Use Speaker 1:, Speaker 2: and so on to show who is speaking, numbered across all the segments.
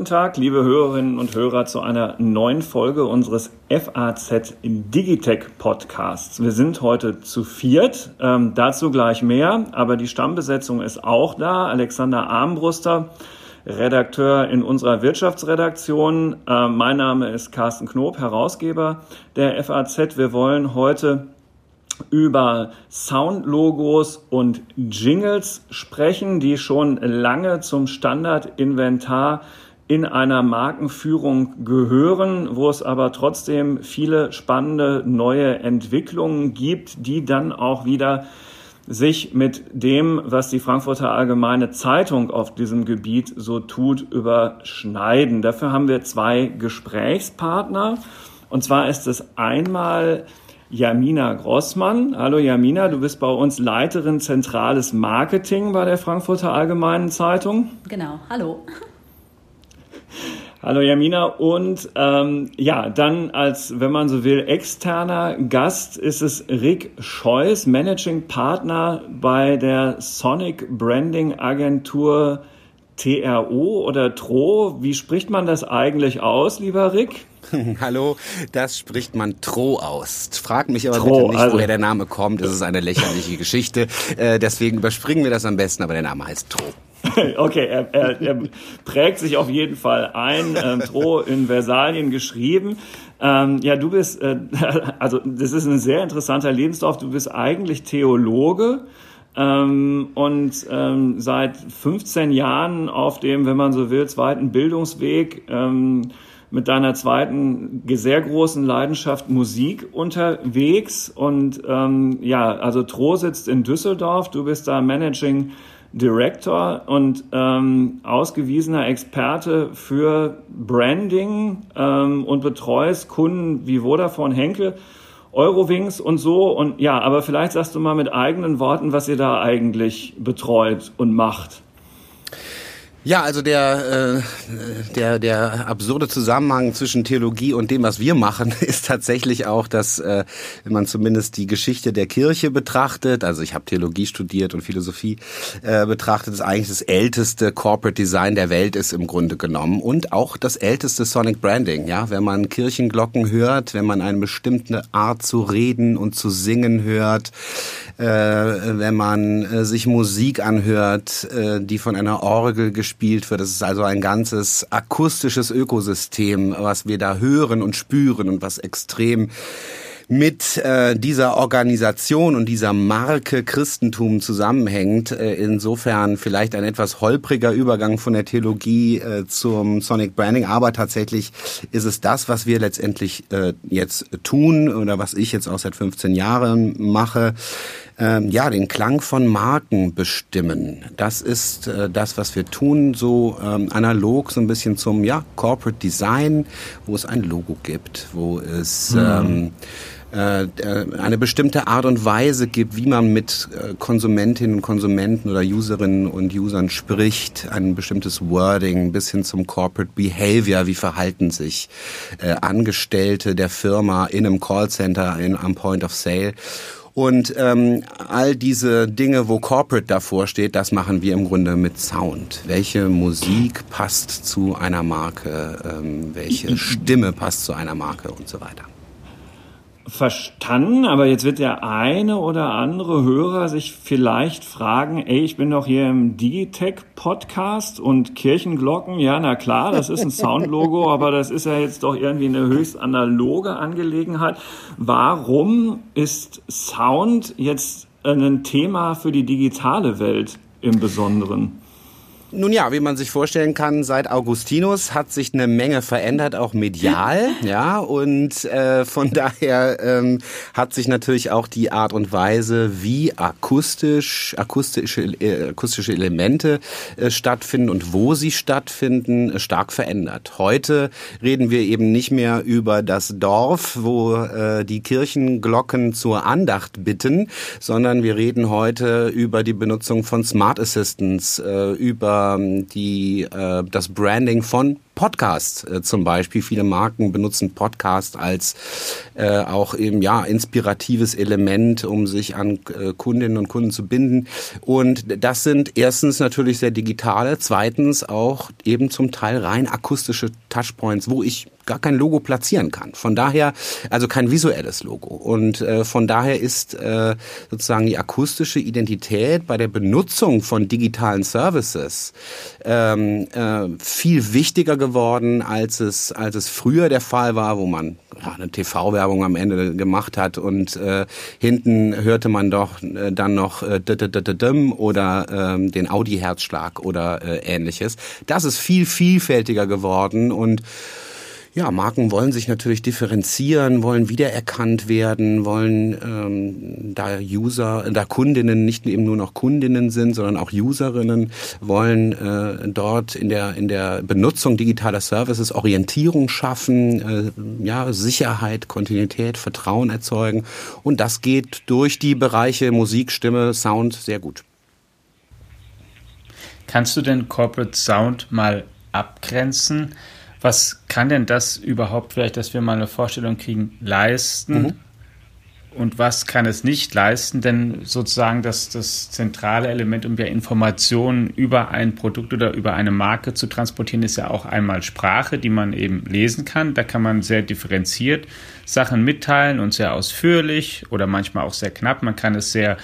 Speaker 1: Guten Tag, liebe Hörerinnen und Hörer, zu einer neuen Folge unseres FAZ Digitech Podcasts. Wir sind heute zu viert, ähm, dazu gleich mehr, aber die Stammbesetzung ist auch da. Alexander Armbruster, Redakteur in unserer Wirtschaftsredaktion. Äh, mein Name ist Carsten Knob, Herausgeber der FAZ. Wir wollen heute über Soundlogos und Jingles sprechen, die schon lange zum Standardinventar in einer Markenführung gehören, wo es aber trotzdem viele spannende neue Entwicklungen gibt, die dann auch wieder sich mit dem, was die Frankfurter Allgemeine Zeitung auf diesem Gebiet so tut, überschneiden. Dafür haben wir zwei Gesprächspartner. Und zwar ist es einmal Jamina Grossmann. Hallo Jamina, du bist bei uns Leiterin Zentrales Marketing bei der Frankfurter Allgemeinen Zeitung.
Speaker 2: Genau, hallo.
Speaker 1: Hallo Jamina und ähm, ja, dann als, wenn man so will, externer Gast ist es Rick Scheuß, Managing Partner bei der Sonic Branding Agentur TRO oder TRO. Wie spricht man das eigentlich aus, lieber Rick?
Speaker 3: Hallo, das spricht man Tro aus. Frag mich aber Tro, bitte nicht, also woher der Name kommt. Das ist eine lächerliche Geschichte. Äh, deswegen überspringen wir das am besten, aber der Name heißt Tro.
Speaker 1: Okay, er, er, er prägt sich auf jeden Fall ein. Ähm, Tro in Versalien geschrieben. Ähm, ja, du bist, äh, also das ist ein sehr interessanter Lebenslauf. Du bist eigentlich Theologe. Ähm, und ähm, seit 15 Jahren auf dem, wenn man so will, zweiten Bildungsweg ähm, mit deiner zweiten sehr großen Leidenschaft Musik unterwegs. Und ähm, ja, also Tro sitzt in Düsseldorf, du bist da Managing Director und ähm, ausgewiesener Experte für Branding ähm, und betreust Kunden wie Vodafone Henkel, Eurowings und so. Und ja, aber vielleicht sagst du mal mit eigenen Worten, was ihr da eigentlich betreut und macht.
Speaker 3: Ja, also der, äh, der, der absurde Zusammenhang zwischen Theologie und dem, was wir machen, ist tatsächlich auch, dass, äh, wenn man zumindest die Geschichte der Kirche betrachtet, also ich habe Theologie studiert und Philosophie äh, betrachtet, ist eigentlich das älteste Corporate Design der Welt ist im Grunde genommen und auch das älteste Sonic Branding. Ja, wenn man Kirchenglocken hört, wenn man eine bestimmte Art zu reden und zu singen hört, äh, wenn man äh, sich Musik anhört, äh, die von einer Orgel gespielt wird. Das ist also ein ganzes akustisches Ökosystem, was wir da hören und spüren und was extrem mit äh, dieser Organisation und dieser Marke Christentum zusammenhängt. Äh, insofern vielleicht ein etwas holpriger Übergang von der Theologie äh, zum Sonic Branding, aber tatsächlich ist es das, was wir letztendlich äh, jetzt tun oder was ich jetzt auch seit 15 Jahren mache ähm, ja, den Klang von Marken bestimmen. Das ist äh, das, was wir tun, so ähm, analog so ein bisschen zum ja, Corporate Design, wo es ein Logo gibt, wo es mhm. ähm, äh, eine bestimmte Art und Weise gibt, wie man mit äh, Konsumentinnen und Konsumenten oder Userinnen und Usern spricht, ein bestimmtes Wording bis hin zum Corporate Behavior, wie verhalten sich äh, Angestellte der Firma in einem Callcenter, in, am Point of Sale. Und ähm, all diese Dinge, wo Corporate davor steht, das machen wir im Grunde mit Sound. Welche Musik passt zu einer Marke, ähm, welche Stimme passt zu einer Marke und so weiter
Speaker 1: verstanden, aber jetzt wird der eine oder andere Hörer sich vielleicht fragen, ey, ich bin doch hier im Digitech Podcast und Kirchenglocken, ja, na klar, das ist ein Soundlogo, aber das ist ja jetzt doch irgendwie eine höchst analoge Angelegenheit. Warum ist Sound jetzt ein Thema für die digitale Welt im Besonderen?
Speaker 3: Nun ja, wie man sich vorstellen kann, seit Augustinus hat sich eine Menge verändert, auch medial, ja, und äh, von daher ähm, hat sich natürlich auch die Art und Weise, wie akustisch, akustische, äh, akustische Elemente äh, stattfinden und wo sie stattfinden, äh, stark verändert. Heute reden wir eben nicht mehr über das Dorf, wo äh, die Kirchenglocken zur Andacht bitten, sondern wir reden heute über die Benutzung von Smart Assistants, äh, über ähm, die, äh, das Branding von Podcasts äh, zum Beispiel. Viele Marken benutzen Podcast als äh, auch eben ja inspiratives Element, um sich an äh, Kundinnen und Kunden zu binden. Und das sind erstens natürlich sehr digitale, zweitens auch eben zum Teil rein akustische Touchpoints, wo ich gar kein Logo platzieren kann. Von daher, also kein visuelles Logo. Und äh, von daher ist äh, sozusagen die akustische Identität bei der Benutzung von digitalen Services ähm, äh, viel wichtiger geworden, als es, als es früher der Fall war, wo man ja, eine TV-Werbung am Ende gemacht hat und äh, hinten hörte man doch äh, dann noch äh, oder ähm, den Audi-Herzschlag oder äh, ähnliches. Das ist viel vielfältiger geworden und ja, Marken wollen sich natürlich differenzieren, wollen wiedererkannt werden, wollen ähm, da User, da Kundinnen nicht eben nur noch Kundinnen sind, sondern auch Userinnen, wollen äh, dort in der in der Benutzung digitaler Services Orientierung schaffen, äh, ja Sicherheit, Kontinuität, Vertrauen erzeugen und das geht durch die Bereiche Musik, Stimme, Sound sehr gut.
Speaker 4: Kannst du denn Corporate Sound mal abgrenzen? Was kann denn das überhaupt, vielleicht, dass wir mal eine Vorstellung kriegen, leisten? Mhm. Und was kann es nicht leisten? Denn sozusagen das, das zentrale Element, um ja Informationen über ein Produkt oder über eine Marke zu transportieren, ist ja auch einmal Sprache, die man eben lesen kann. Da kann man sehr differenziert Sachen mitteilen und sehr ausführlich oder manchmal auch sehr knapp. Man kann es sehr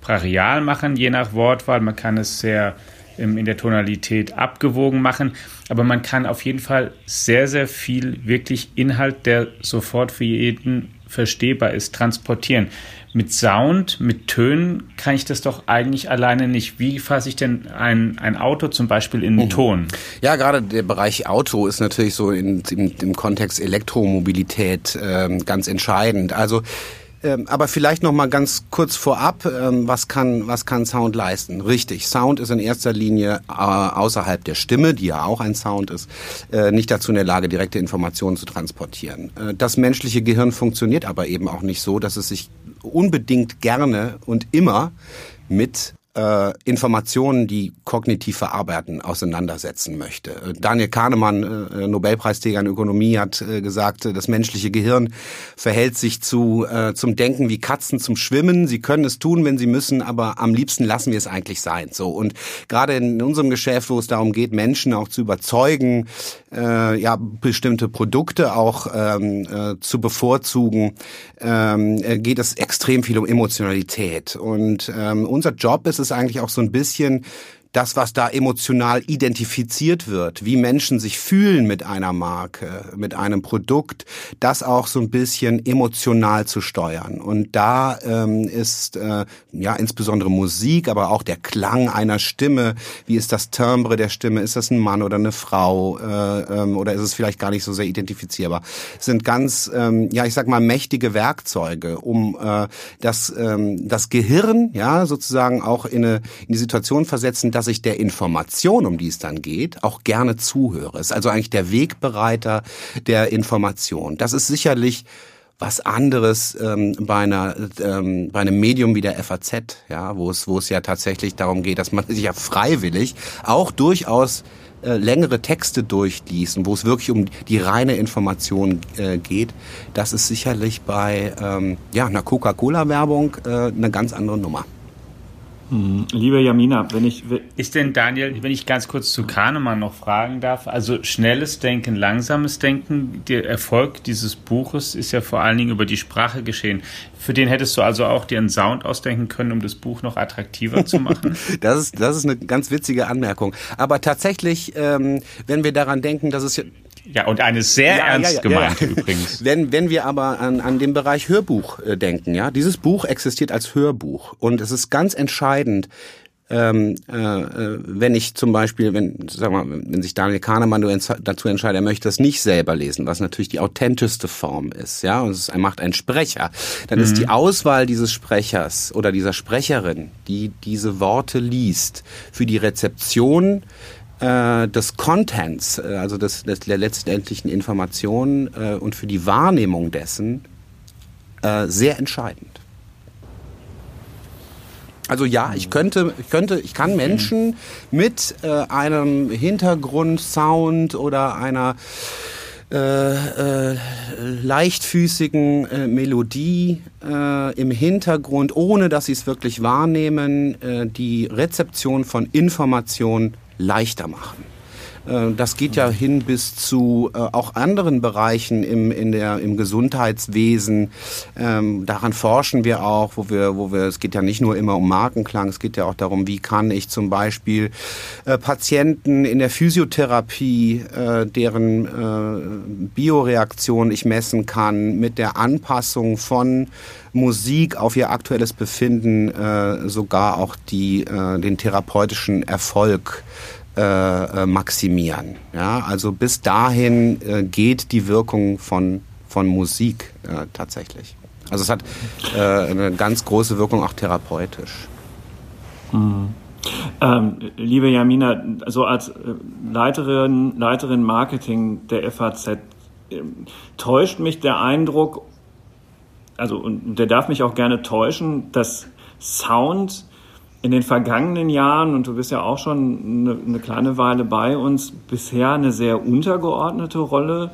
Speaker 4: brachial machen, je nach Wortwahl. Man kann es sehr in der Tonalität abgewogen machen. Aber man kann auf jeden Fall sehr, sehr viel wirklich Inhalt, der sofort für jeden verstehbar ist, transportieren. Mit Sound, mit Tönen kann ich das doch eigentlich alleine nicht. Wie fasse ich denn ein, ein Auto zum Beispiel in mhm. Ton?
Speaker 3: Ja, gerade der Bereich Auto ist natürlich so in, im, im Kontext Elektromobilität äh, ganz entscheidend. Also ähm, aber vielleicht noch mal ganz kurz vorab, ähm, was kann was kann Sound leisten? Richtig, Sound ist in erster Linie äh, außerhalb der Stimme, die ja auch ein Sound ist, äh, nicht dazu in der Lage, direkte Informationen zu transportieren. Äh, das menschliche Gehirn funktioniert aber eben auch nicht so, dass es sich unbedingt gerne und immer mit äh, Informationen, die kognitiv verarbeiten, auseinandersetzen möchte. Äh, Daniel Kahnemann, äh, Nobelpreisträger in Ökonomie, hat äh, gesagt, das menschliche Gehirn verhält sich zu äh, zum Denken wie Katzen zum Schwimmen. Sie können es tun, wenn sie müssen, aber am liebsten lassen wir es eigentlich sein. So und gerade in unserem Geschäft, wo es darum geht, Menschen auch zu überzeugen, äh, ja bestimmte Produkte auch ähm, äh, zu bevorzugen, ähm, äh, geht es extrem viel um Emotionalität. Und ähm, unser Job ist es eigentlich auch so ein bisschen das, was da emotional identifiziert wird, wie Menschen sich fühlen mit einer Marke, mit einem Produkt, das auch so ein bisschen emotional zu steuern. Und da ähm, ist äh, ja insbesondere Musik, aber auch der Klang einer Stimme. Wie ist das Timbre der Stimme? Ist das ein Mann oder eine Frau? Äh, ähm, oder ist es vielleicht gar nicht so sehr identifizierbar? Sind ganz, ähm, ja, ich sag mal, mächtige Werkzeuge, um äh, das, ähm, das Gehirn, ja, sozusagen auch in, eine, in die Situation versetzen, dass dass ich der Information, um die es dann geht, auch gerne zuhöre. Ist also eigentlich der Wegbereiter der Information. Das ist sicherlich was anderes ähm, bei einer ähm, bei einem Medium wie der FAZ, ja, wo es wo es ja tatsächlich darum geht, dass man sich ja freiwillig auch durchaus äh, längere Texte durchliest und wo es wirklich um die reine Information äh, geht, das ist sicherlich bei ähm, ja einer Coca-Cola-Werbung äh, eine ganz andere Nummer.
Speaker 4: Mhm. Liebe Jamina, wenn ich. Ist denn Daniel, wenn ich ganz kurz zu Kahnemann noch fragen darf, also schnelles Denken, langsames Denken, der Erfolg dieses Buches ist ja vor allen Dingen über die Sprache geschehen. Für den hättest du also auch dir einen Sound ausdenken können, um das Buch noch attraktiver zu machen?
Speaker 3: das, ist, das ist eine ganz witzige Anmerkung. Aber tatsächlich, ähm, wenn wir daran denken, dass es
Speaker 4: ja, und eine sehr ja, ernst ja, ja, gemeint übrigens.
Speaker 3: Wenn, wenn wir aber an, an den Bereich Hörbuch äh, denken, ja, dieses Buch existiert als Hörbuch und es ist ganz entscheidend, ähm, äh, äh wenn ich zum Beispiel, wenn, sag mal, wenn sich Daniel Kahnemann dazu entscheidet, er möchte das nicht selber lesen, was natürlich die authentischste Form ist, ja, und es ist, er macht einen Sprecher, dann mhm. ist die Auswahl dieses Sprechers oder dieser Sprecherin, die diese Worte liest, für die Rezeption äh, des Contents, äh, also des, des, der letztendlichen Information äh, und für die Wahrnehmung dessen äh, sehr entscheidend. Also ja, ich könnte, ich könnte, ich kann Menschen mit äh, einem Hintergrundsound oder einer äh, äh, leichtfüßigen äh, Melodie äh, im Hintergrund, ohne dass sie es wirklich wahrnehmen, äh, die Rezeption von Information leichter machen. Äh, das geht ja hin bis zu äh, auch anderen Bereichen im, in der, im Gesundheitswesen. Ähm, daran forschen wir auch, wo wir, wo wir, es geht ja nicht nur immer um Markenklang, es geht ja auch darum, wie kann ich zum Beispiel äh, Patienten in der Physiotherapie, deren Bioreaktion ich messen kann, mit der Anpassung von Musik auf ihr aktuelles Befinden äh, sogar auch die, äh, den therapeutischen Erfolg äh, äh, maximieren. Ja, also bis dahin äh, geht die Wirkung von, von Musik äh, tatsächlich. Also es hat äh, eine ganz große Wirkung auch therapeutisch.
Speaker 1: Mhm. Ähm, liebe Jamina, so als äh, Leiterin, Leiterin Marketing der FAZ, äh, täuscht mich der Eindruck, also und der darf mich auch gerne täuschen, dass Sound in den vergangenen Jahren, und du bist ja auch schon eine, eine, kleine Weile bei uns, bisher eine sehr untergeordnete Rolle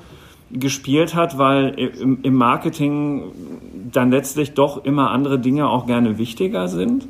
Speaker 1: gespielt hat, weil im, im Marketing dann letztlich doch immer andere Dinge auch gerne wichtiger sind?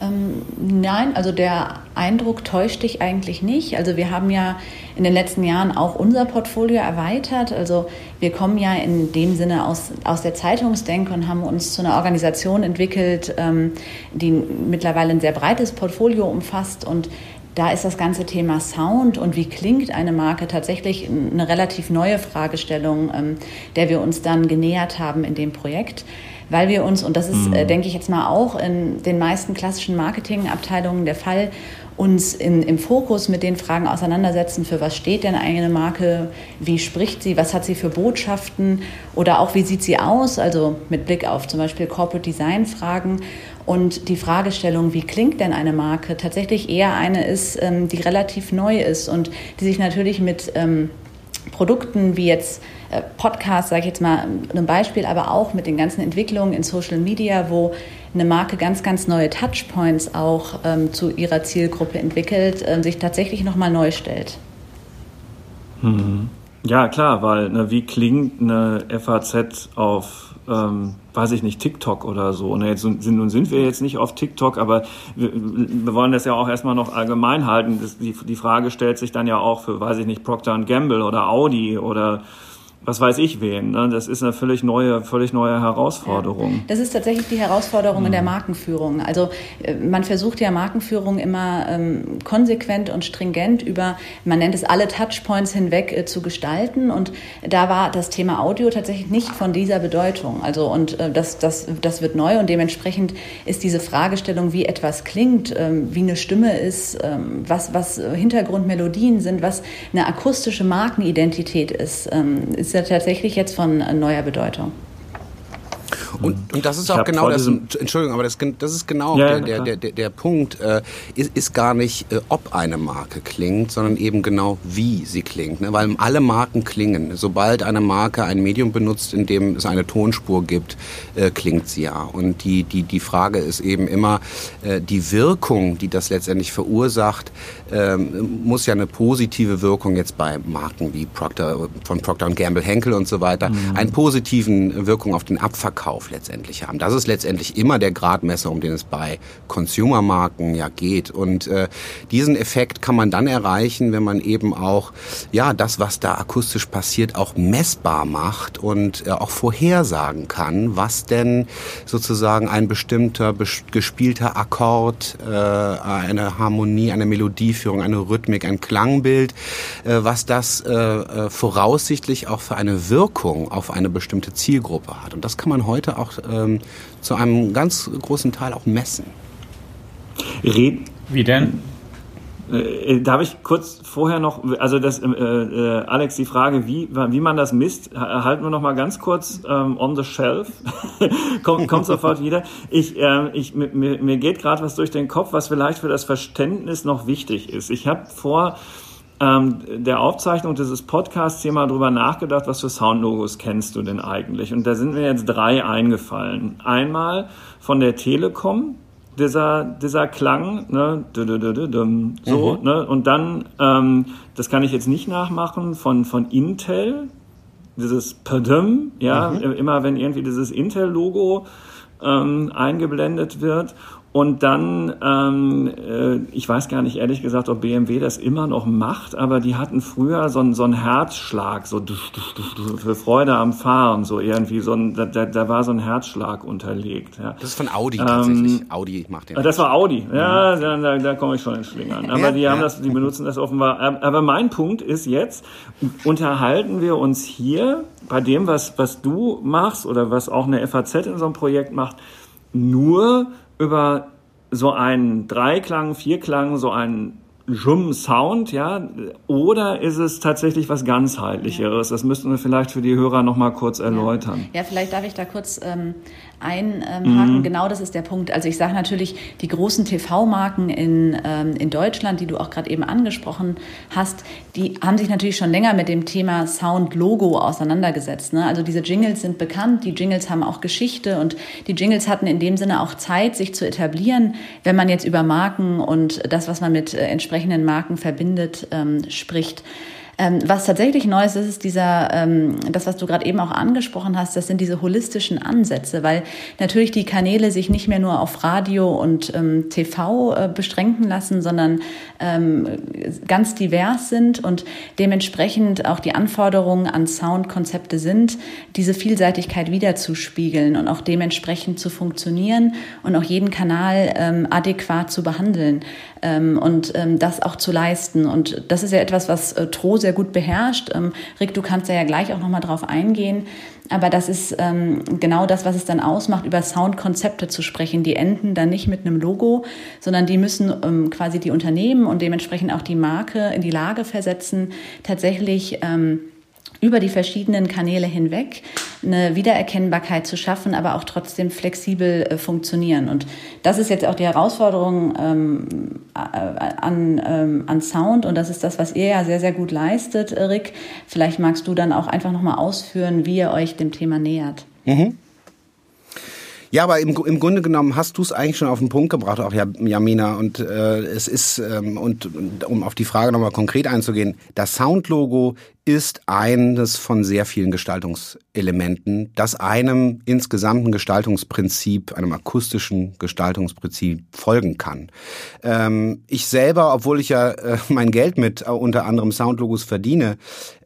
Speaker 2: Ähm, nein, also der Eindruck täuscht dich eigentlich nicht. Also wir haben ja in den letzten Jahren auch unser Portfolio erweitert. Also wir kommen ja in dem Sinne aus, aus der Zeitungsdenke und haben uns zu einer Organisation entwickelt, ähm, die mittlerweile ein sehr breites Portfolio umfasst und da ist das ganze Thema Sound und wie klingt eine Marke tatsächlich eine relativ neue Fragestellung, ähm, der wir uns dann genähert haben in dem Projekt weil wir uns, und das ist, äh, mhm. denke ich jetzt mal auch in den meisten klassischen Marketingabteilungen der Fall, uns in, im Fokus mit den Fragen auseinandersetzen, für was steht denn eine Marke, wie spricht sie, was hat sie für Botschaften oder auch wie sieht sie aus, also mit Blick auf zum Beispiel Corporate Design Fragen und die Fragestellung, wie klingt denn eine Marke, tatsächlich eher eine ist, ähm, die relativ neu ist und die sich natürlich mit ähm, Produkten wie jetzt äh, Podcast, sage ich jetzt mal ein Beispiel, aber auch mit den ganzen Entwicklungen in Social Media, wo eine Marke ganz, ganz neue Touchpoints auch ähm, zu ihrer Zielgruppe entwickelt, äh, sich tatsächlich nochmal neu stellt.
Speaker 1: Mhm. Ja, klar, weil ne, wie klingt eine FAZ auf ähm, weiß ich nicht, TikTok oder so. Ne, jetzt sind, nun sind wir jetzt nicht auf TikTok, aber wir, wir wollen das ja auch erstmal noch allgemein halten. Das, die, die Frage stellt sich dann ja auch für, weiß ich nicht, Procter Gamble oder Audi oder was weiß ich wen. Ne? Das ist eine völlig neue, völlig neue Herausforderung.
Speaker 2: Das ist tatsächlich die Herausforderung mhm. in der mhm. Markenführung. Also äh, man versucht ja Markenführung immer ähm, konsequent und stringent über, man nennt es alle Touchpoints hinweg äh, zu gestalten. Und da war das Thema Audio tatsächlich nicht von dieser Bedeutung. Also und äh, das, das, das wird neu und dementsprechend ist diese Fragestellung, wie etwas klingt, ähm, wie eine Stimme ist, ähm, was, was Hintergrundmelodien sind, was eine akustische Markenidentität ist, ähm, ist ja tatsächlich jetzt von neuer Bedeutung.
Speaker 3: Und, und das ist auch genau das, Entschuldigung, aber das, das ist genau ja, der, der, der, der Punkt, äh, ist, ist gar nicht, äh, ob eine Marke klingt, sondern eben genau, wie sie klingt. Ne? Weil alle Marken klingen. Sobald eine Marke ein Medium benutzt, in dem es eine Tonspur gibt, äh, klingt sie ja. Und die, die, die Frage ist eben immer, äh, die Wirkung, die das letztendlich verursacht, ähm, muss ja eine positive Wirkung jetzt bei Marken wie Procter, von Procter Gamble, Henkel und so weiter, mhm. einen positiven Wirkung auf den Abverkauf letztendlich haben. Das ist letztendlich immer der Gradmesser, um den es bei Consumermarken ja geht. Und äh, diesen Effekt kann man dann erreichen, wenn man eben auch ja das, was da akustisch passiert, auch messbar macht und äh, auch vorhersagen kann, was denn sozusagen ein bestimmter gespielter Akkord, äh, eine Harmonie, eine Melodieführung, eine Rhythmik, ein Klangbild, äh, was das äh, äh voraussichtlich auch für eine Wirkung auf eine bestimmte Zielgruppe hat. Und das kann man heute auch ähm, zu einem ganz großen Teil auch messen.
Speaker 1: Red Wie denn? Äh, darf ich kurz vorher noch, also das, äh, äh, Alex, die Frage, wie, wie man das misst, halten wir noch mal ganz kurz ähm, on the shelf. kommt, kommt sofort wieder. Ich, äh, ich, mir, mir geht gerade was durch den Kopf, was vielleicht für das Verständnis noch wichtig ist. Ich habe vor ähm, der Aufzeichnung dieses Podcasts hier mal drüber nachgedacht, was für Soundlogos kennst du denn eigentlich? Und da sind mir jetzt drei eingefallen. Einmal von der Telekom, dieser, dieser Klang, ne, so, mhm. ne, und dann, ähm, das kann ich jetzt nicht nachmachen, von, von Intel, dieses Padum, ja, mhm. immer wenn irgendwie dieses Intel-Logo ähm, eingeblendet wird und dann, ähm, äh, ich weiß gar nicht ehrlich gesagt, ob BMW das immer noch macht, aber die hatten früher so einen, so einen Herzschlag, so für Freude am Fahren, so irgendwie, so ein, da, da war so ein Herzschlag unterlegt. Ja.
Speaker 3: Das ist von Audi ähm, tatsächlich. Audi macht den.
Speaker 1: Das war Audi, ja, da, da, da komme ich schon in Schlingern. Aber die haben das, die benutzen das offenbar. Aber mein Punkt ist jetzt, unterhalten wir uns hier bei dem, was, was du machst oder was auch eine FAZ in so einem Projekt macht, nur über so einen Dreiklang, Vierklang, so einen Jum-Sound, ja, oder ist es tatsächlich was ganzheitlicheres? Das müssten wir vielleicht für die Hörer noch mal kurz erläutern.
Speaker 2: Ja, ja vielleicht darf ich da kurz ähm, einhaken. Mhm. Genau das ist der Punkt. Also ich sage natürlich, die großen TV-Marken in, ähm, in Deutschland, die du auch gerade eben angesprochen hast, die haben sich natürlich schon länger mit dem Thema Sound-Logo auseinandergesetzt. Ne? Also diese Jingles sind bekannt, die Jingles haben auch Geschichte und die Jingles hatten in dem Sinne auch Zeit, sich zu etablieren, wenn man jetzt über Marken und das, was man mit äh, entsprechenden Marken verbindet, ähm, spricht. Ähm, was tatsächlich neu ist, ist dieser, ähm, das, was du gerade eben auch angesprochen hast, das sind diese holistischen Ansätze, weil natürlich die Kanäle sich nicht mehr nur auf Radio und ähm, TV äh, beschränken lassen, sondern ähm, ganz divers sind und dementsprechend auch die Anforderungen an Soundkonzepte sind, diese Vielseitigkeit wiederzuspiegeln und auch dementsprechend zu funktionieren und auch jeden Kanal ähm, adäquat zu behandeln ähm, und das auch zu leisten. Und das ist ja etwas, was äh, Tro sehr gut beherrscht. Ähm, Rick, du kannst ja gleich auch nochmal drauf eingehen. Aber das ist ähm, genau das, was es dann ausmacht, über Soundkonzepte zu sprechen. Die enden dann nicht mit einem Logo, sondern die müssen ähm, quasi die Unternehmen und dementsprechend auch die Marke in die Lage versetzen, tatsächlich ähm, über die verschiedenen Kanäle hinweg eine Wiedererkennbarkeit zu schaffen, aber auch trotzdem flexibel äh, funktionieren. Und das ist jetzt auch die Herausforderung ähm, äh, an, ähm, an Sound und das ist das, was ihr ja sehr, sehr gut leistet, Rick. Vielleicht magst du dann auch einfach nochmal ausführen, wie ihr euch dem Thema nähert. Mhm.
Speaker 3: Ja, aber im, im Grunde genommen hast du es eigentlich schon auf den Punkt gebracht, auch Jamina. Und äh, es ist, ähm, und, um auf die Frage nochmal konkret einzugehen, das Soundlogo ist eines von sehr vielen Gestaltungselementen, das einem insgesamten Gestaltungsprinzip, einem akustischen Gestaltungsprinzip folgen kann. Ähm, ich selber, obwohl ich ja äh, mein Geld mit äh, unter anderem Soundlogos verdiene,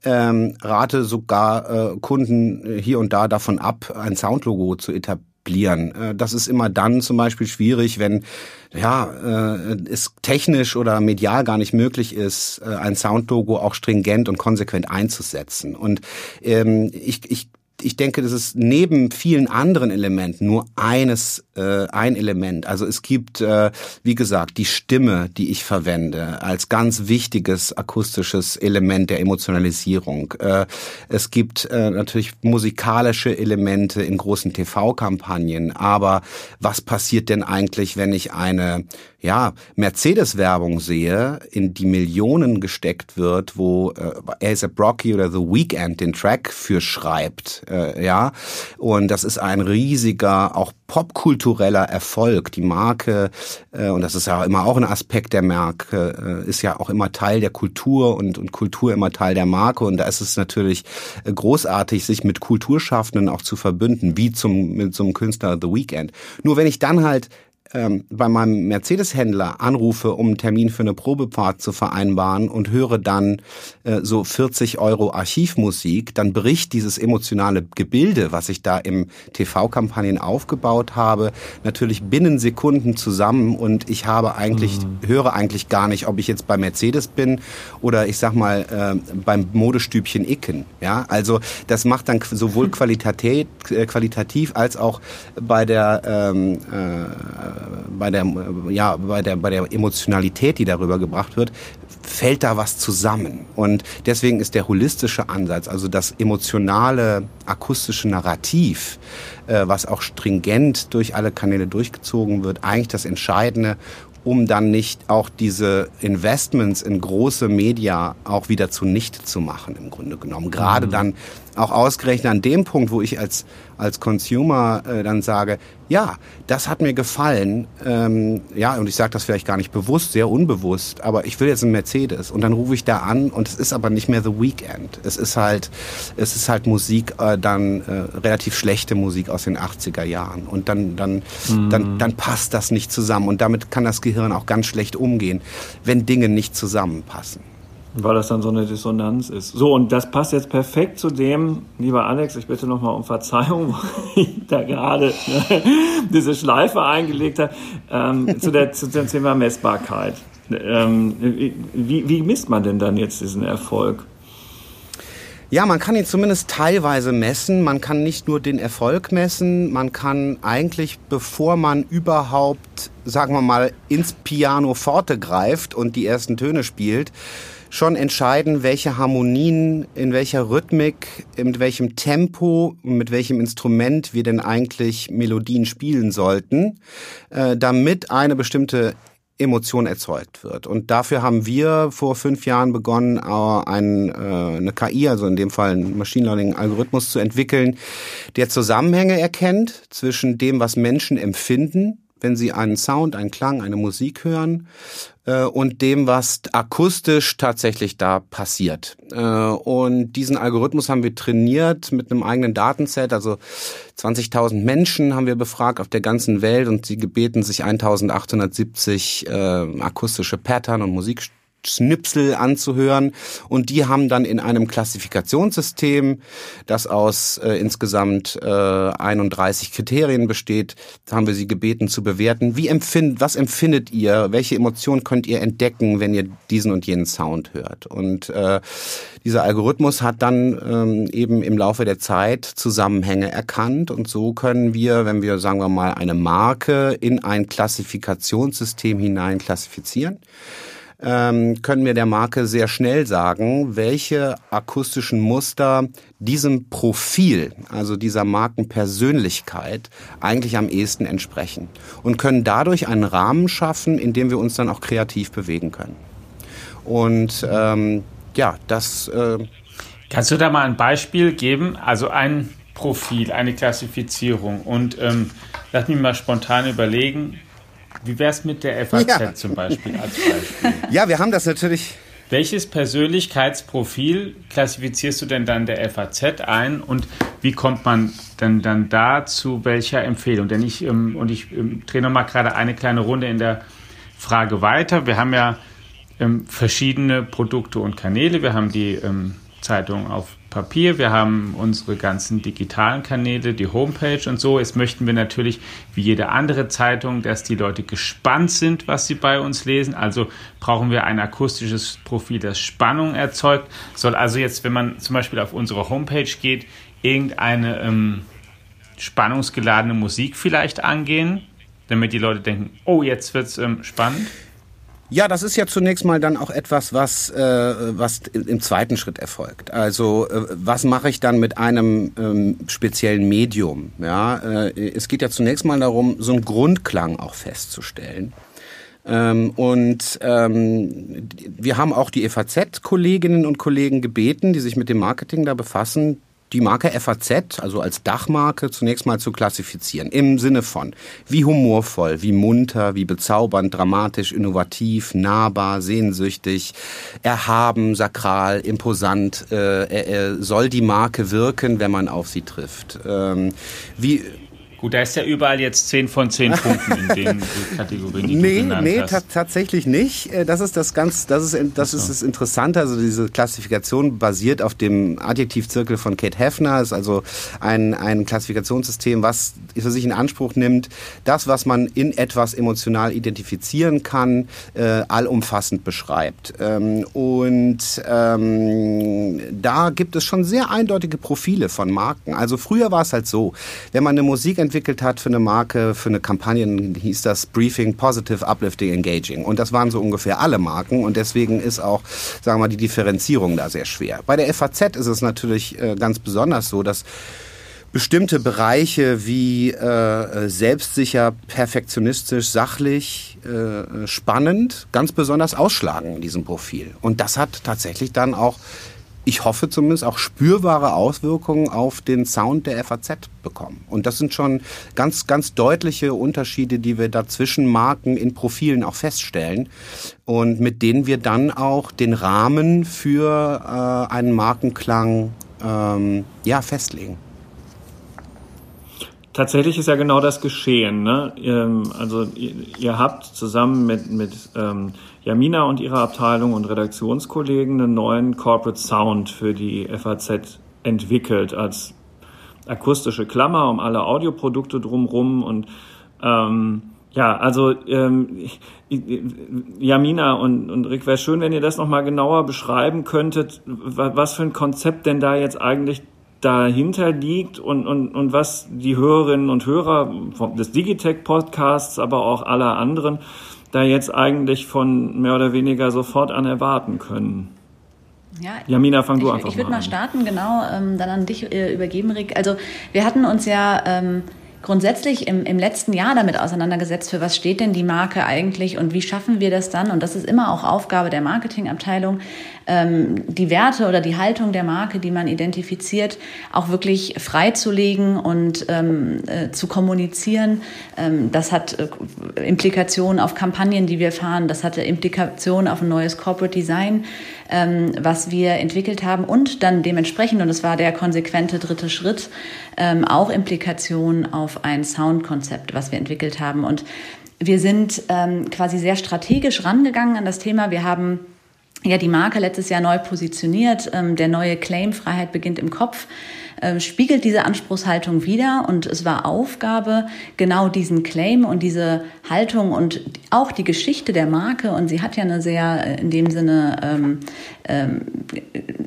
Speaker 3: ähm, rate sogar äh, Kunden hier und da davon ab, ein Soundlogo zu etablieren etablieren. Äh, das ist immer dann zum Beispiel schwierig, wenn ja äh, es technisch oder medial gar nicht möglich ist, äh, ein Soundlogo auch stringent und konsequent einzusetzen. Und ähm, ich, ich ich denke, das ist neben vielen anderen Elementen nur eines, äh, ein Element. Also es gibt, äh, wie gesagt, die Stimme, die ich verwende, als ganz wichtiges akustisches Element der Emotionalisierung. Äh, es gibt äh, natürlich musikalische Elemente in großen TV-Kampagnen. Aber was passiert denn eigentlich, wenn ich eine ja, Mercedes-Werbung sehe, in die Millionen gesteckt wird, wo äh, A$AP Rocky oder The Weeknd den Track für schreibt, äh, ja, und das ist ein riesiger, auch popkultureller Erfolg. Die Marke, äh, und das ist ja immer auch ein Aspekt der Marke, äh, ist ja auch immer Teil der Kultur und, und Kultur immer Teil der Marke. Und da ist es natürlich äh, großartig, sich mit Kulturschaffenden auch zu verbünden, wie zum, mit so einem Künstler The Weeknd. Nur wenn ich dann halt ähm, bei meinem Mercedes-Händler anrufe, um einen Termin für eine Probefahrt zu vereinbaren und höre dann äh, so 40 Euro Archivmusik, dann bricht dieses emotionale Gebilde, was ich da im TV-Kampagnen aufgebaut habe, natürlich binnen Sekunden zusammen und ich habe eigentlich, mhm. höre eigentlich gar nicht, ob ich jetzt bei Mercedes bin oder ich sag mal äh, beim Modestübchen Icken. Ja, also das macht dann sowohl qualitativ, äh, qualitativ als auch bei der ähm, äh, bei der, ja, bei der, bei der Emotionalität, die darüber gebracht wird, fällt da was zusammen. Und deswegen ist der holistische Ansatz, also das emotionale, akustische Narrativ, äh, was auch stringent durch alle Kanäle durchgezogen wird, eigentlich das Entscheidende, um dann nicht auch diese Investments in große Media auch wieder zunichte zu machen, im Grunde genommen. Gerade mhm. dann, auch ausgerechnet an dem Punkt, wo ich als, als Consumer äh, dann sage, ja, das hat mir gefallen, ähm, ja, und ich sage das vielleicht gar nicht bewusst, sehr unbewusst, aber ich will jetzt einen Mercedes und dann rufe ich da an und es ist aber nicht mehr The Weekend. Es ist halt, es ist halt Musik, äh, dann äh, relativ schlechte Musik aus den 80er Jahren und dann, dann, mhm. dann, dann passt das nicht zusammen und damit kann das Gehirn auch ganz schlecht umgehen, wenn Dinge nicht zusammenpassen.
Speaker 1: Weil das dann so eine Dissonanz ist. So, und das passt jetzt perfekt zu dem, lieber Alex, ich bitte nochmal um Verzeihung, weil ich da gerade ne, diese Schleife eingelegt habe, ähm, zu, der, zu dem Thema Messbarkeit. Ähm, wie, wie misst man denn dann jetzt diesen Erfolg?
Speaker 3: Ja, man kann ihn zumindest teilweise messen. Man kann nicht nur den Erfolg messen, man kann eigentlich, bevor man überhaupt, sagen wir mal, ins Piano forte greift und die ersten Töne spielt, schon entscheiden, welche Harmonien, in welcher Rhythmik, mit welchem Tempo, mit welchem Instrument wir denn eigentlich Melodien spielen sollten, äh, damit eine bestimmte Emotion erzeugt wird. Und dafür haben wir vor fünf Jahren begonnen, äh, äh, eine KI, also in dem Fall einen Machine Learning Algorithmus zu entwickeln, der Zusammenhänge erkennt zwischen dem, was Menschen empfinden wenn Sie einen Sound, einen Klang, eine Musik hören äh, und dem, was akustisch tatsächlich da passiert. Äh, und diesen Algorithmus haben wir trainiert mit einem eigenen Datenset, also 20.000 Menschen haben wir befragt auf der ganzen Welt und sie gebeten, sich 1.870 äh, akustische Pattern und Musik Schnipsel anzuhören und die haben dann in einem Klassifikationssystem, das aus äh, insgesamt äh, 31 Kriterien besteht, haben wir sie gebeten zu bewerten. Wie empfindet, was empfindet ihr? Welche Emotionen könnt ihr entdecken, wenn ihr diesen und jenen Sound hört? Und äh, dieser Algorithmus hat dann ähm, eben im Laufe der Zeit Zusammenhänge erkannt und so können wir, wenn wir sagen wir mal eine Marke in ein Klassifikationssystem hinein klassifizieren ähm, können wir der Marke sehr schnell sagen, welche akustischen Muster diesem Profil, also dieser Markenpersönlichkeit, eigentlich am ehesten entsprechen und können dadurch einen Rahmen schaffen, in dem wir uns dann auch kreativ bewegen können. Und ähm, ja, das. Äh
Speaker 4: Kannst du da mal ein Beispiel geben? Also ein Profil, eine Klassifizierung und ähm, lass mich mal spontan überlegen, wie wäre es mit der FAZ ja. zum Beispiel als Beispiel?
Speaker 3: Ja, wir haben das natürlich.
Speaker 4: Welches Persönlichkeitsprofil klassifizierst du denn dann der FAZ ein und wie kommt man denn dann da zu welcher Empfehlung? Denn ich, ähm, und ich ähm, drehe nochmal gerade eine kleine Runde in der Frage weiter. Wir haben ja ähm, verschiedene Produkte und Kanäle. Wir haben die Zeitung auf Papier, wir haben unsere ganzen digitalen Kanäle, die Homepage und so. Jetzt möchten wir natürlich, wie jede andere Zeitung, dass die Leute gespannt sind, was sie bei uns lesen. Also brauchen wir ein akustisches Profil, das Spannung erzeugt. Soll also jetzt, wenn man zum Beispiel auf unsere Homepage geht, irgendeine ähm, spannungsgeladene Musik vielleicht angehen, damit die Leute denken, oh, jetzt wird's ähm, spannend.
Speaker 3: Ja, das ist ja zunächst mal dann auch etwas, was, äh, was im zweiten Schritt erfolgt. Also äh, was mache ich dann mit einem ähm, speziellen Medium? Ja, äh, es geht ja zunächst mal darum, so einen Grundklang auch festzustellen. Ähm, und ähm, wir haben auch die EVZ-Kolleginnen und Kollegen gebeten, die sich mit dem Marketing da befassen, die Marke FAZ, also als Dachmarke, zunächst mal zu klassifizieren. Im Sinne von, wie humorvoll, wie munter, wie bezaubernd, dramatisch, innovativ, nahbar, sehnsüchtig, erhaben, sakral, imposant äh, äh, soll die Marke wirken, wenn man auf sie trifft. Ähm,
Speaker 4: wie Gut, da ist ja überall jetzt 10 von 10 Punkten in den Kategorien, die nee, du
Speaker 3: nee, hast. Tatsächlich nicht. Äh, das ist das ganz, das ist, das ist das Interessante. Also diese Klassifikation basiert auf dem Adjektivzirkel von Kate Hefner. Ist also ein, ein Klassifikationssystem, was für sich in Anspruch nimmt, das, was man in etwas emotional identifizieren kann, äh, allumfassend beschreibt. Ähm, und ähm, da gibt es schon sehr eindeutige Profile von Marken. Also früher war es halt so, wenn man eine Musik entwickelt hat für eine Marke, für eine Kampagne, hieß das Briefing Positive, Uplifting, Engaging. Und das waren so ungefähr alle Marken und deswegen ist auch, sagen wir mal, die Differenzierung da sehr schwer. Bei der FAZ ist es natürlich äh, ganz besonders so, dass bestimmte Bereiche wie äh, selbstsicher, perfektionistisch, sachlich, äh, spannend ganz besonders ausschlagen in diesem Profil. Und das hat tatsächlich dann auch ich hoffe zumindest, auch spürbare Auswirkungen auf den Sound der FAZ bekommen. Und das sind schon ganz, ganz deutliche Unterschiede, die wir da zwischen Marken in Profilen auch feststellen und mit denen wir dann auch den Rahmen für äh, einen Markenklang ähm, ja, festlegen.
Speaker 1: Tatsächlich ist ja genau das geschehen. Ne? Ähm, also ihr, ihr, habt zusammen mit, mit ähm, Jamina und ihrer Abteilung und Redaktionskollegen einen neuen Corporate Sound für die FAZ entwickelt als akustische Klammer um alle Audioprodukte drumrum und ähm, ja, also ähm, Jamina und, und Rick, wäre schön, wenn ihr das nochmal genauer beschreiben könntet, was für ein Konzept denn da jetzt eigentlich dahinter liegt und, und, und was die Hörerinnen und Hörer des Digitech-Podcasts, aber auch aller anderen da jetzt eigentlich von mehr oder weniger sofort an erwarten können.
Speaker 2: Ja, Jamina, fang du ich, einfach ich mal an. Ich würde mal starten, genau, ähm, dann an dich äh, übergeben, Rick. Also wir hatten uns ja ähm, grundsätzlich im, im letzten Jahr damit auseinandergesetzt, für was steht denn die Marke eigentlich und wie schaffen wir das dann? Und das ist immer auch Aufgabe der Marketingabteilung, ähm, die Werte oder die Haltung der Marke, die man identifiziert, auch wirklich freizulegen und ähm, äh, zu kommunizieren. Ähm, das hat äh, Implikationen auf Kampagnen, die wir fahren. Das hatte Implikationen auf ein neues Corporate Design, ähm, was wir entwickelt haben und dann dementsprechend, und das war der konsequente dritte Schritt, ähm, auch Implikationen auf ein Soundkonzept, was wir entwickelt haben. Und wir sind ähm, quasi sehr strategisch rangegangen an das Thema. Wir haben ja die Marke letztes Jahr neu positioniert. Ähm, der neue Claim Freiheit beginnt im Kopf äh, spiegelt diese Anspruchshaltung wider und es war Aufgabe, genau diesen Claim und diese Haltung und auch die Geschichte der Marke. Und sie hat ja eine sehr äh, in dem Sinne ähm, ähm,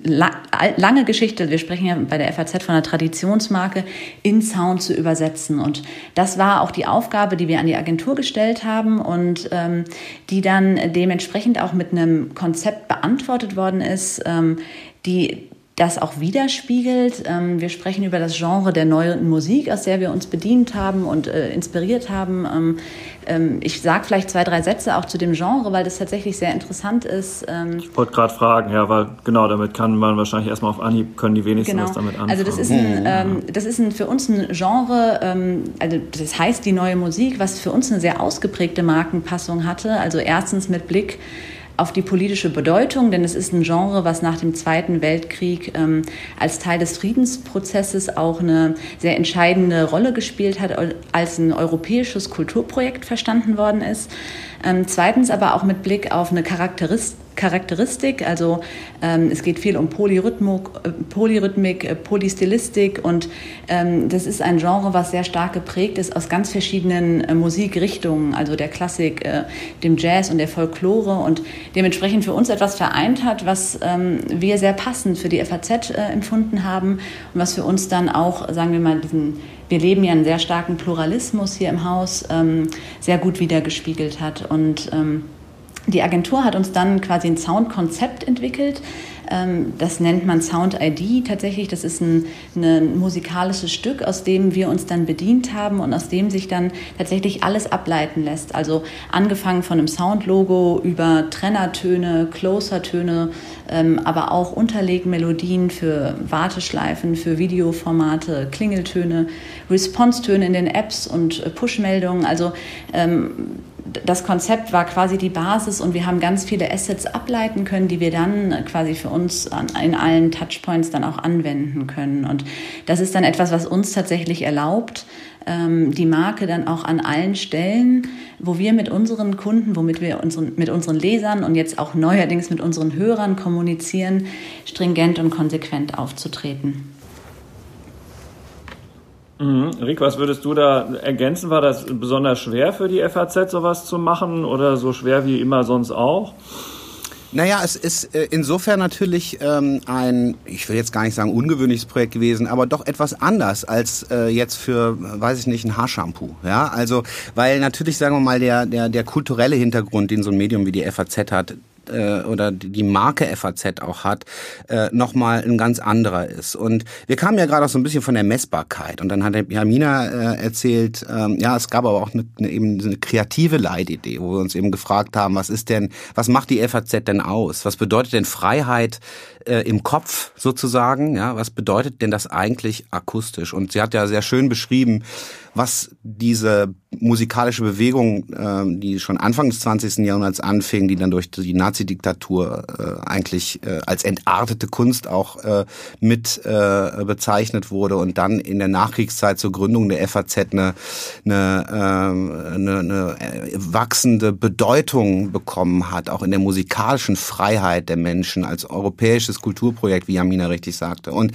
Speaker 2: la lange Geschichte, wir sprechen ja bei der FAZ von einer Traditionsmarke, in Sound zu übersetzen. Und das war auch die Aufgabe, die wir an die Agentur gestellt haben und ähm, die dann dementsprechend auch mit einem Konzept beantwortet worden ist, ähm, die das auch widerspiegelt. Ähm, wir sprechen über das Genre der neuen Musik, aus der wir uns bedient haben und äh, inspiriert haben. Ähm, ähm, ich sage vielleicht zwei, drei Sätze auch zu dem Genre, weil das tatsächlich sehr interessant ist.
Speaker 1: ich wollte gerade fragen, ja, weil genau, damit kann man wahrscheinlich erstmal auf Anhieb, können die wenigsten genau. was damit anfangen.
Speaker 2: Also das ist, ein, das ist ein, für uns ein Genre, also das heißt die neue Musik, was für uns eine sehr ausgeprägte Markenpassung hatte. Also erstens mit Blick auf die politische Bedeutung, denn es ist ein Genre, was nach dem Zweiten Weltkrieg ähm, als Teil des Friedensprozesses auch eine sehr entscheidende Rolle gespielt hat, als ein europäisches Kulturprojekt verstanden worden ist. Ähm, zweitens aber auch mit Blick auf eine Charakteristik, Charakteristik. Also ähm, es geht viel um Polyrhythmik, äh, Polyrhythmik äh, Polystilistik und ähm, das ist ein Genre, was sehr stark geprägt ist aus ganz verschiedenen äh, Musikrichtungen, also der Klassik, äh, dem Jazz und der Folklore und dementsprechend für uns etwas vereint hat, was ähm, wir sehr passend für die FAZ äh, empfunden haben und was für uns dann auch, sagen wir mal, diesen wir leben ja einen sehr starken Pluralismus hier im Haus, ähm, sehr gut wiedergespiegelt hat und ähm, die Agentur hat uns dann quasi ein Soundkonzept entwickelt. Ähm, das nennt man Sound ID tatsächlich. Das ist ein, ein, musikalisches Stück, aus dem wir uns dann bedient haben und aus dem sich dann tatsächlich alles ableiten lässt. Also angefangen von einem Soundlogo über Trennertöne, Closer-Töne, ähm, aber auch Unterlegmelodien für Warteschleifen, für Videoformate, Klingeltöne, Response-Töne in den Apps und Push-Meldungen. Also ähm, das Konzept war quasi die Basis und wir haben ganz viele Assets ableiten können, die wir dann quasi für uns in allen Touchpoints dann auch anwenden können. Und das ist dann etwas, was uns tatsächlich erlaubt, ähm, die Marke dann auch an allen Stellen, wo wir mit unseren Kunden, womit wir unseren, mit unseren Lesern und jetzt auch neuerdings mit unseren Hörern kommunizieren, stringent und konsequent aufzutreten.
Speaker 1: Mhm. Rick, was würdest du da ergänzen? War das besonders schwer für die FAZ, sowas zu machen oder so schwer wie immer sonst auch?
Speaker 3: Naja, es ist äh, insofern natürlich ähm, ein, ich will jetzt gar nicht sagen ungewöhnliches Projekt gewesen, aber doch etwas anders als äh, jetzt für, weiß ich nicht, ein Haarshampoo. Ja, also weil natürlich sagen wir mal der der der kulturelle Hintergrund, den so ein Medium wie die FAZ hat, äh, oder die Marke FAZ auch hat, äh, nochmal ein ganz anderer ist. Und wir kamen ja gerade auch so ein bisschen von der Messbarkeit. Und dann hat Jamina äh, erzählt, ähm, ja, es gab aber auch eine, eben eine kreative Leitidee, wo wir uns eben gefragt haben, was ist denn, was macht die FAZ denn aus? Was bedeutet denn Freiheit äh, im Kopf sozusagen. Ja, was bedeutet denn das eigentlich akustisch? Und sie hat ja sehr schön beschrieben, was diese musikalische Bewegung, äh, die schon Anfang des 20. Jahrhunderts anfing, die dann durch die Nazi-Diktatur äh, eigentlich äh, als entartete Kunst auch äh, mit äh, bezeichnet wurde und dann in der Nachkriegszeit zur Gründung der FAZ eine, eine, äh, eine, eine wachsende Bedeutung bekommen hat, auch in der musikalischen Freiheit der Menschen als europäisches Kulturprojekt, wie Jamina richtig sagte. Und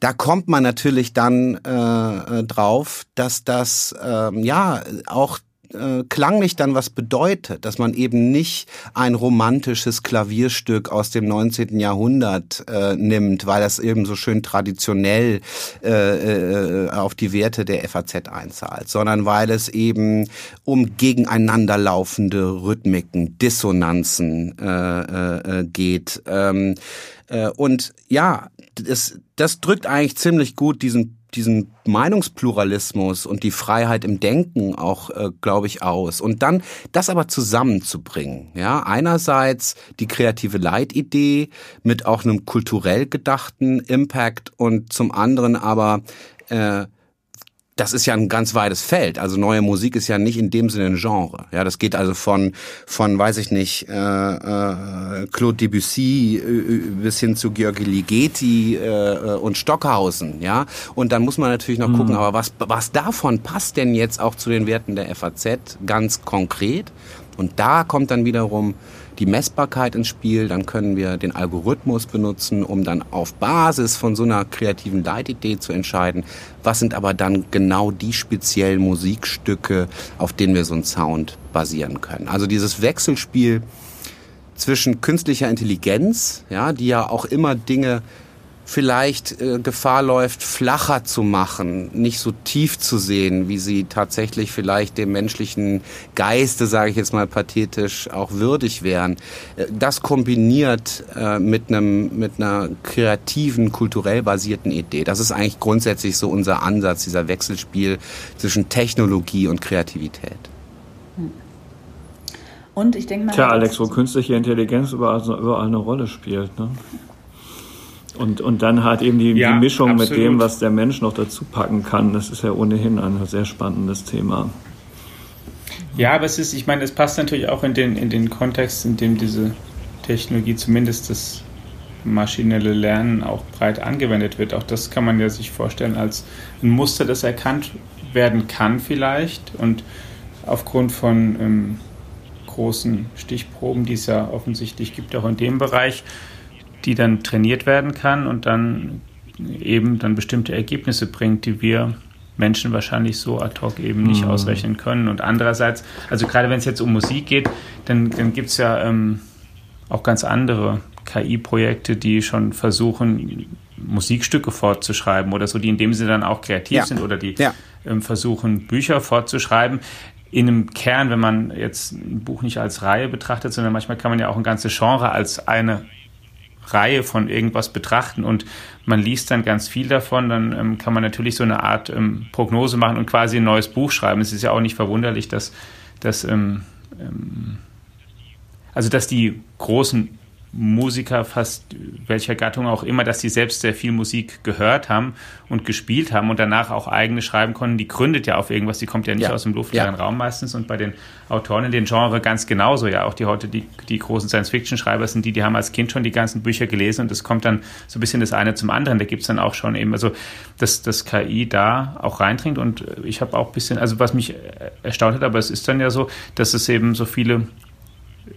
Speaker 3: da kommt man natürlich dann äh, äh, drauf, dass das äh, ja auch äh, klanglich dann was bedeutet, dass man eben nicht ein romantisches Klavierstück aus dem 19. Jahrhundert äh, nimmt, weil das eben so schön traditionell äh, äh, auf die Werte der FAZ einzahlt, sondern weil es eben um gegeneinanderlaufende Rhythmiken, Dissonanzen äh, äh, äh geht. Ähm, äh, und ja, das, das drückt eigentlich ziemlich gut diesen diesen Meinungspluralismus und die Freiheit im Denken auch, äh, glaube ich, aus. Und dann das aber zusammenzubringen. Ja, einerseits die kreative Leitidee mit auch einem kulturell gedachten Impact und zum anderen aber äh, das ist ja ein ganz weites Feld. Also neue Musik ist ja nicht in dem Sinne ein Genre. Ja, das geht also von von weiß ich nicht äh, äh, Claude Debussy äh, bis hin zu Georgi Ligeti äh, und Stockhausen. Ja, und dann muss man natürlich noch mhm. gucken, aber was was davon passt denn jetzt auch zu den Werten der FAZ ganz konkret? Und da kommt dann wiederum die Messbarkeit ins Spiel. Dann können wir den Algorithmus benutzen, um dann auf Basis von so einer kreativen Leitidee zu entscheiden, was sind aber dann genau die speziellen Musikstücke, auf denen wir so einen Sound basieren können. Also dieses Wechselspiel zwischen künstlicher Intelligenz, ja, die ja auch immer Dinge vielleicht äh, Gefahr läuft, flacher zu machen, nicht so tief zu sehen, wie sie tatsächlich vielleicht dem menschlichen Geiste, sage ich jetzt mal pathetisch, auch würdig wären. Äh, das kombiniert äh, mit einem mit einer kreativen, kulturell basierten Idee. Das ist eigentlich grundsätzlich so unser Ansatz, dieser Wechselspiel zwischen Technologie und Kreativität.
Speaker 2: Und ich denke mal.
Speaker 1: Tja, Alex, wo künstliche Intelligenz überall, überall eine Rolle spielt. Ne? Und, und dann halt eben die, ja, die Mischung absolut. mit dem, was der Mensch noch dazu packen kann. Das ist ja ohnehin ein sehr spannendes Thema.
Speaker 4: Ja, aber es ist, ich meine, es passt natürlich auch in den, in den Kontext, in dem diese Technologie, zumindest das maschinelle Lernen, auch breit angewendet wird. Auch das kann man ja sich vorstellen als ein Muster, das erkannt werden kann vielleicht und aufgrund von ähm, großen Stichproben, die es ja offensichtlich gibt, auch in dem Bereich, die dann trainiert werden kann und dann eben dann bestimmte Ergebnisse bringt, die wir Menschen wahrscheinlich so ad hoc eben nicht mhm. ausrechnen können. Und andererseits, also gerade wenn es jetzt um Musik geht, dann, dann gibt es ja ähm, auch ganz andere KI-Projekte, die schon versuchen, Musikstücke fortzuschreiben oder so, die in dem Sinne dann auch kreativ ja. sind oder die ja. ähm, versuchen, Bücher fortzuschreiben. In einem Kern, wenn man jetzt ein Buch nicht als Reihe betrachtet, sondern manchmal kann man ja auch ein ganzes Genre als eine Reihe von irgendwas betrachten und man liest dann ganz viel davon, dann ähm, kann man natürlich so eine Art ähm, Prognose machen und quasi ein neues Buch schreiben. Es ist ja auch nicht verwunderlich, dass, dass ähm, ähm also dass die großen Musiker fast welcher Gattung auch immer, dass sie selbst sehr viel Musik gehört haben und gespielt haben und danach auch eigene schreiben konnten, die gründet ja auf irgendwas, die kommt ja nicht ja. aus dem luftleeren ja. Raum meistens und bei den Autoren in den Genre ganz genauso, ja, auch die heute die, die großen Science-Fiction-Schreiber sind die, die haben als Kind schon die ganzen Bücher gelesen und es kommt dann so ein bisschen das eine zum anderen, da gibt es dann auch schon eben, also dass das KI da auch reindringt und ich habe auch ein bisschen, also was mich erstaunt hat, aber es ist dann ja so, dass es eben so viele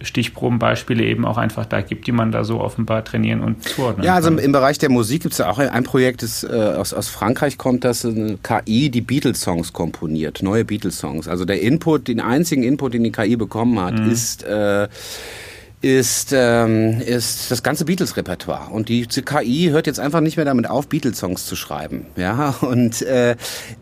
Speaker 4: Stichprobenbeispiele eben auch einfach da gibt, die man da so offenbar trainieren und zuordnen
Speaker 3: Ja, also kann. im Bereich der Musik gibt es ja auch ein Projekt, das äh, aus, aus Frankreich kommt, das eine KI die Beatles-Songs komponiert, neue Beatles-Songs. Also der Input, den einzigen Input, den die KI bekommen hat, mhm. ist äh, ist, ähm, ist das ganze Beatles-Repertoire. Und die KI hört jetzt einfach nicht mehr damit auf, Beatles-Songs zu schreiben. Ja, und äh,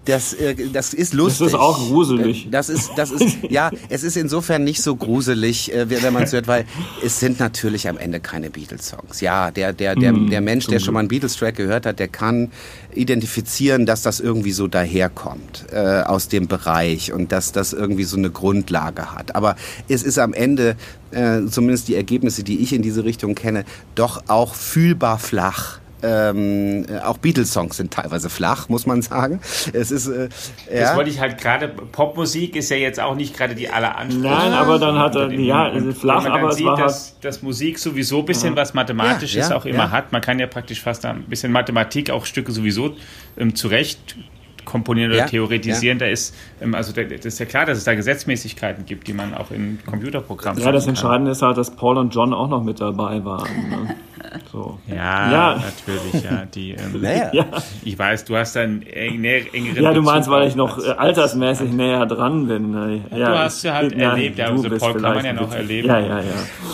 Speaker 3: das, äh, das ist lustig.
Speaker 1: Das ist auch gruselig.
Speaker 3: Das ist, das ist, ja, es ist insofern nicht so gruselig, äh, wenn man es hört, weil es sind natürlich am Ende keine Beatles-Songs. Ja, der, der, der, mm, der Mensch, der schon mal einen Beatles-Track gehört hat, der kann identifizieren, dass das irgendwie so daherkommt äh, aus dem Bereich und dass das irgendwie so eine Grundlage hat. Aber es ist am Ende äh, zumindest die Ergebnisse, die ich in diese Richtung kenne, doch auch fühlbar flach. Ähm, äh, auch Beatles-Songs sind teilweise flach, muss man sagen. Es ist, äh,
Speaker 4: ja. Das wollte ich halt gerade. Popmusik ist ja jetzt auch nicht gerade die aller
Speaker 1: Nein, aber dann hat er ja flach, aber es
Speaker 4: sieht,
Speaker 1: war
Speaker 4: dass, halt dass Musik sowieso ein bisschen ja. was Mathematisches ja, auch immer hat. Man kann ja praktisch fast ein bisschen Mathematik auch Stücke sowieso ähm, zurecht komponieren oder ja, theoretisieren, ja. da ist, ähm, also das ist ja klar, dass es da Gesetzmäßigkeiten gibt, die man auch in Computerprogrammen
Speaker 1: Ja, das Entscheidende ist halt, dass Paul und John auch noch mit dabei waren. Ne?
Speaker 4: So. Ja, ja, natürlich, ja. Die, ähm, naja. ja. Ich weiß, du hast einen engeren
Speaker 1: Ja, du meinst, weil ich noch äh, altersmäßig näher dran bin. Ne?
Speaker 4: Ja, du hast ja halt erlebt, ja, also Paul kann man ja noch erleben.
Speaker 3: Ja, ja, ja.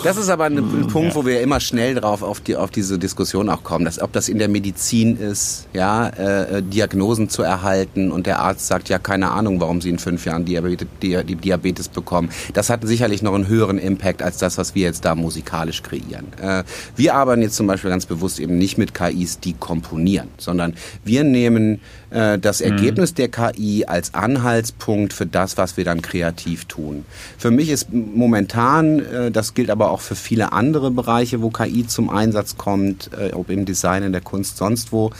Speaker 3: Das ist aber ein, ein mhm, Punkt, wo wir immer schnell drauf auf, die, auf diese Diskussion auch kommen, dass ob das in der Medizin ist, ja, äh, Diagnosen zu erhalten und der Arzt sagt, ja, keine Ahnung, warum sie in fünf Jahren Diabetes, Diabetes bekommen. Das hat sicherlich noch einen höheren Impact als das, was wir jetzt da musikalisch kreieren. Äh, wir arbeiten jetzt zum Beispiel ganz bewusst eben nicht mit KIs, die komponieren, sondern wir nehmen äh, das mhm. Ergebnis der KI als Anhaltspunkt für das, was wir dann kreativ tun. Für mich ist momentan, äh, das gilt aber auch für viele andere Bereiche, wo KI zum Einsatz kommt, äh, ob im Design, in der Kunst, sonst wo,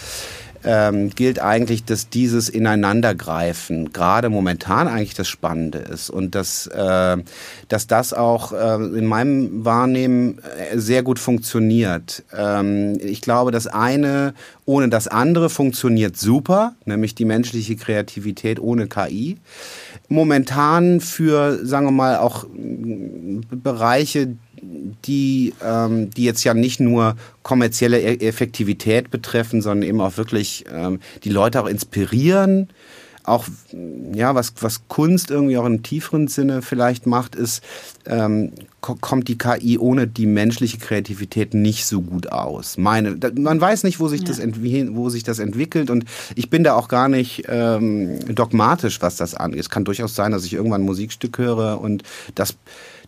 Speaker 3: ähm, gilt eigentlich, dass dieses Ineinandergreifen gerade momentan eigentlich das Spannende ist und dass, äh, dass das auch äh, in meinem Wahrnehmen äh, sehr gut funktioniert. Ähm, ich glaube, das eine ohne das andere funktioniert super, nämlich die menschliche Kreativität ohne KI. Momentan für, sagen wir mal, auch Bereiche, die, ähm, die jetzt ja nicht nur kommerzielle e-, Effektivität betreffen, sondern eben auch wirklich ähm, die Leute auch inspirieren. Auch ja, was, was Kunst irgendwie auch im tieferen Sinne vielleicht macht, ist, ähm, kommt die KI ohne die menschliche Kreativität nicht so gut aus. Meine, man weiß nicht, wo sich, ja. das, wo sich das entwickelt und ich bin da auch gar nicht ähm, dogmatisch, was das angeht. Es kann durchaus sein, dass ich irgendwann ein Musikstück höre und das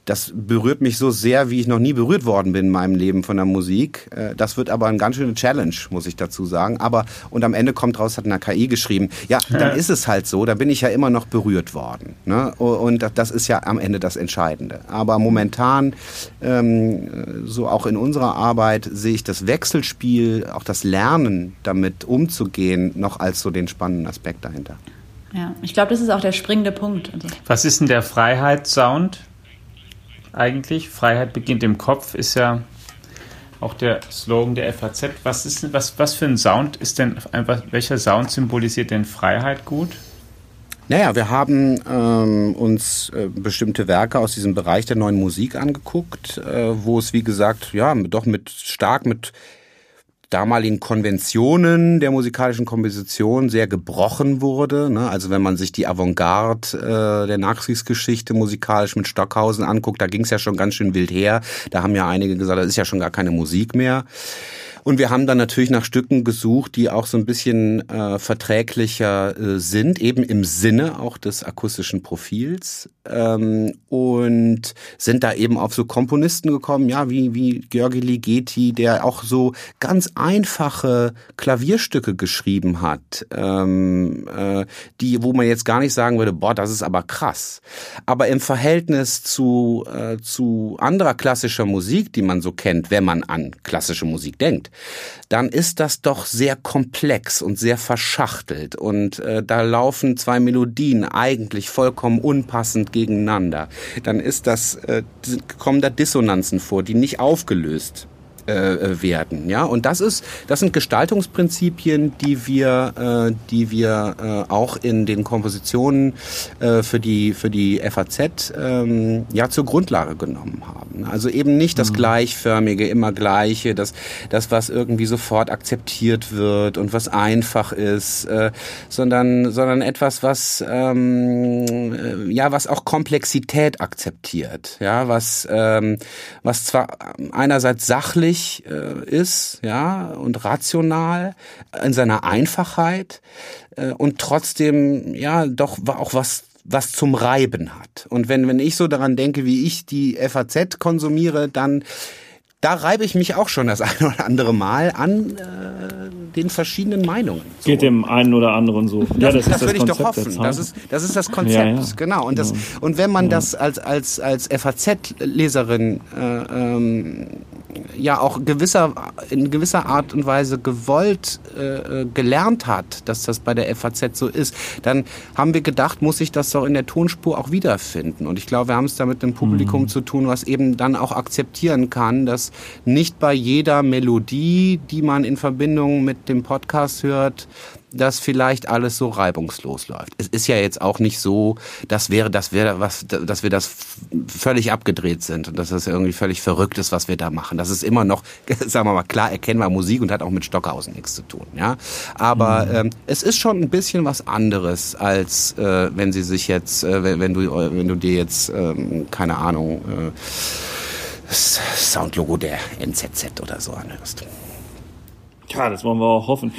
Speaker 3: das berührt mich so sehr, wie ich noch nie berührt worden bin in meinem Leben von der Musik. Äh, das wird aber eine ganz schöne Challenge, muss ich dazu sagen. Aber, und am Ende kommt raus, hat eine KI geschrieben. Ja, dann ist es halt so, da bin ich ja immer noch berührt worden. Ne? Und das ist ja am Ende das Entscheidende. Aber momentan, ähm, so auch in unserer Arbeit, sehe ich das Wechselspiel, auch das Lernen damit umzugehen, noch als so den spannenden Aspekt dahinter.
Speaker 2: Ja, ich glaube, das ist auch der springende Punkt.
Speaker 4: Also Was ist denn der Freiheitssound? Eigentlich. Freiheit beginnt im Kopf ist ja auch der Slogan der FAZ. Was, ist, was, was für ein Sound ist denn, welcher Sound symbolisiert denn Freiheit gut?
Speaker 3: Naja, wir haben ähm, uns äh, bestimmte Werke aus diesem Bereich der neuen Musik angeguckt, äh, wo es wie gesagt ja doch mit stark mit damaligen Konventionen der musikalischen Komposition sehr gebrochen wurde. Ne? Also wenn man sich die Avantgarde äh, der Nachkriegsgeschichte musikalisch mit Stockhausen anguckt, da ging es ja schon ganz schön wild her. Da haben ja einige gesagt, das ist ja schon gar keine Musik mehr. Und wir haben dann natürlich nach Stücken gesucht, die auch so ein bisschen äh, verträglicher äh, sind, eben im Sinne auch des akustischen Profils. Ähm, und sind da eben auf so Komponisten gekommen, ja, wie, wie Georgi Ligeti, der auch so ganz einfache Klavierstücke geschrieben hat, ähm, äh, die, wo man jetzt gar nicht sagen würde, boah, das ist aber krass. Aber im Verhältnis zu, äh, zu anderer klassischer Musik, die man so kennt, wenn man an klassische Musik denkt, dann ist das doch sehr komplex und sehr verschachtelt. Und äh, da laufen zwei Melodien eigentlich vollkommen unpassend gegeneinander. Dann ist das, äh, kommen da Dissonanzen vor, die nicht aufgelöst äh, werden. Ja, und das ist, das sind Gestaltungsprinzipien, die wir, äh, die wir äh, auch in den Kompositionen äh, für die für die FAZ ähm, ja zur Grundlage genommen haben. Also eben nicht das mhm. gleichförmige, immer gleiche, das das was irgendwie sofort akzeptiert wird und was einfach ist, äh, sondern sondern etwas, was ähm, äh, ja was auch Komplexität akzeptiert, ja was ähm, was zwar einerseits sachlich sachlich äh, ist, ja, und rational in seiner Einfachheit äh, und trotzdem ja doch auch was was zum Reiben hat. Und wenn wenn ich so daran denke, wie ich die FAZ konsumiere, dann da reibe ich mich auch schon das eine oder andere Mal an äh, den verschiedenen Meinungen.
Speaker 1: So. Geht dem einen oder anderen so.
Speaker 3: Das, ja, das, das, das würde ich doch hoffen. Das ist, das ist das Konzept, ja, ja. genau. Und, das, und wenn man das als, als, als FAZ-Leserin äh, ähm, ja auch gewisser, in gewisser Art und Weise gewollt äh, gelernt hat, dass das bei der FAZ so ist, dann haben wir gedacht, muss ich das doch in der Tonspur auch wiederfinden. Und ich glaube, wir haben es da mit einem Publikum mhm. zu tun, was eben dann auch akzeptieren kann, dass nicht bei jeder Melodie, die man in Verbindung mit dem Podcast hört, dass vielleicht alles so reibungslos läuft. Es ist ja jetzt auch nicht so, dass wäre, dass wir was, dass wir das völlig abgedreht sind und dass das irgendwie völlig verrückt ist, was wir da machen. Das ist immer noch, sagen wir mal, klar erkennbar Musik und hat auch mit Stockhausen nichts zu tun. Ja, aber mhm. ähm, es ist schon ein bisschen was anderes als äh, wenn sie sich jetzt, äh, wenn du, wenn du dir jetzt ähm, keine Ahnung äh, Soundlogo der NZZ oder so anhörst.
Speaker 1: Ja, das wollen wir auch hoffen.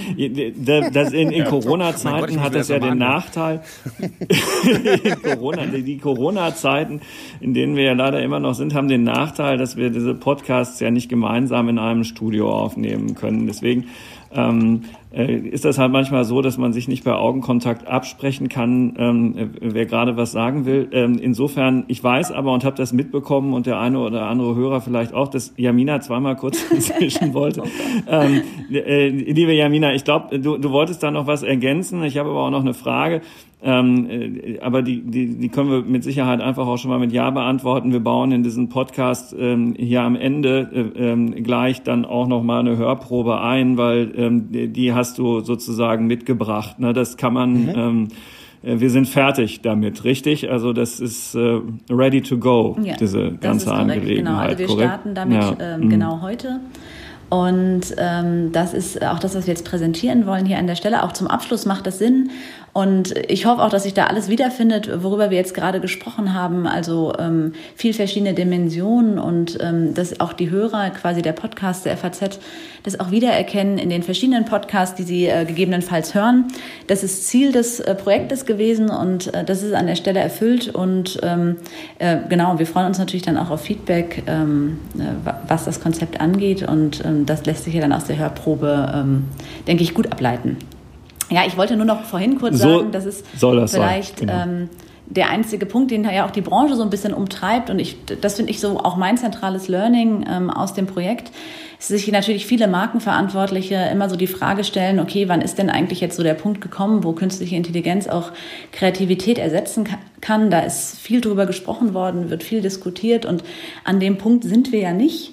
Speaker 1: Das in, in Corona-Zeiten hat das ja den Nachteil. Corona, die Corona-Zeiten, in denen wir ja leider immer noch sind, haben den Nachteil, dass wir diese Podcasts ja nicht gemeinsam in einem Studio aufnehmen können. Deswegen ähm, äh, ist das halt manchmal so, dass man sich nicht bei Augenkontakt absprechen kann, ähm, äh, wer gerade was sagen will. Ähm, insofern, ich weiß aber und habe das mitbekommen und der eine oder andere Hörer vielleicht auch, dass Jamina zweimal kurz inzwischen wollte. Ähm, äh, liebe Jamina, ich glaube, du, du wolltest da noch was ergänzen. Ich habe aber auch noch eine Frage. Ähm, äh, aber die, die, die können wir mit Sicherheit einfach auch schon mal mit Ja beantworten. Wir bauen in diesen Podcast ähm, hier am Ende äh, ähm, gleich dann auch noch mal eine Hörprobe ein, weil ähm, die, die hast du sozusagen mitgebracht. Ne? Das kann man. Mhm. Ähm, äh, wir sind fertig damit, richtig? Also das ist äh, ready to go, ja, diese ganze Angelegenheit. Genau, also
Speaker 2: wir
Speaker 1: korrekt?
Speaker 2: starten damit ja. ähm, mhm. genau heute. Und ähm, das ist auch das, was wir jetzt präsentieren wollen hier an der Stelle. Auch zum Abschluss macht das Sinn, und ich hoffe auch, dass sich da alles wiederfindet, worüber wir jetzt gerade gesprochen haben. Also ähm, viel verschiedene Dimensionen und ähm, dass auch die Hörer quasi der Podcast der FAZ das auch wiedererkennen in den verschiedenen Podcasts, die sie äh, gegebenenfalls hören. Das ist Ziel des äh, Projektes gewesen und äh, das ist an der Stelle erfüllt. Und ähm, äh, genau, wir freuen uns natürlich dann auch auf Feedback, ähm, äh, was das Konzept angeht. Und ähm, das lässt sich ja dann aus der Hörprobe, ähm, denke ich, gut ableiten. Ja, ich wollte nur noch vorhin kurz so sagen, dass es das vielleicht genau. ähm, der einzige Punkt, den ja auch die Branche so ein bisschen umtreibt und ich, das finde ich so auch mein zentrales Learning ähm, aus dem Projekt, ist sich natürlich viele Markenverantwortliche immer so die Frage stellen, okay, wann ist denn eigentlich jetzt so der Punkt gekommen, wo künstliche Intelligenz auch Kreativität ersetzen kann? Da ist viel drüber gesprochen worden, wird viel diskutiert und an dem Punkt sind wir ja nicht.